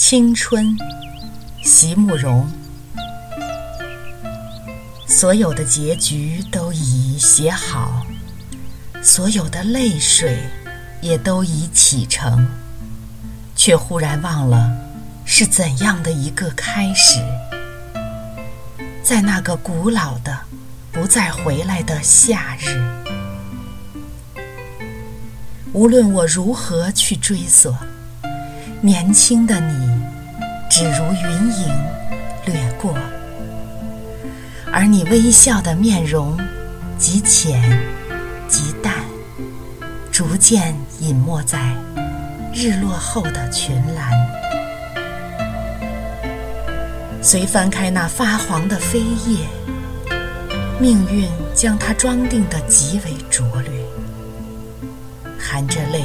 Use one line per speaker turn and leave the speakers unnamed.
青春，席慕容。所有的结局都已写好，所有的泪水也都已启程，却忽然忘了是怎样的一个开始。在那个古老的、不再回来的夏日，无论我如何去追索。年轻的你，只如云影掠过，而你微笑的面容极浅极淡，逐渐隐没在日落后的群岚。随翻开那发黄的扉页，命运将它装订得极为拙劣，含着泪。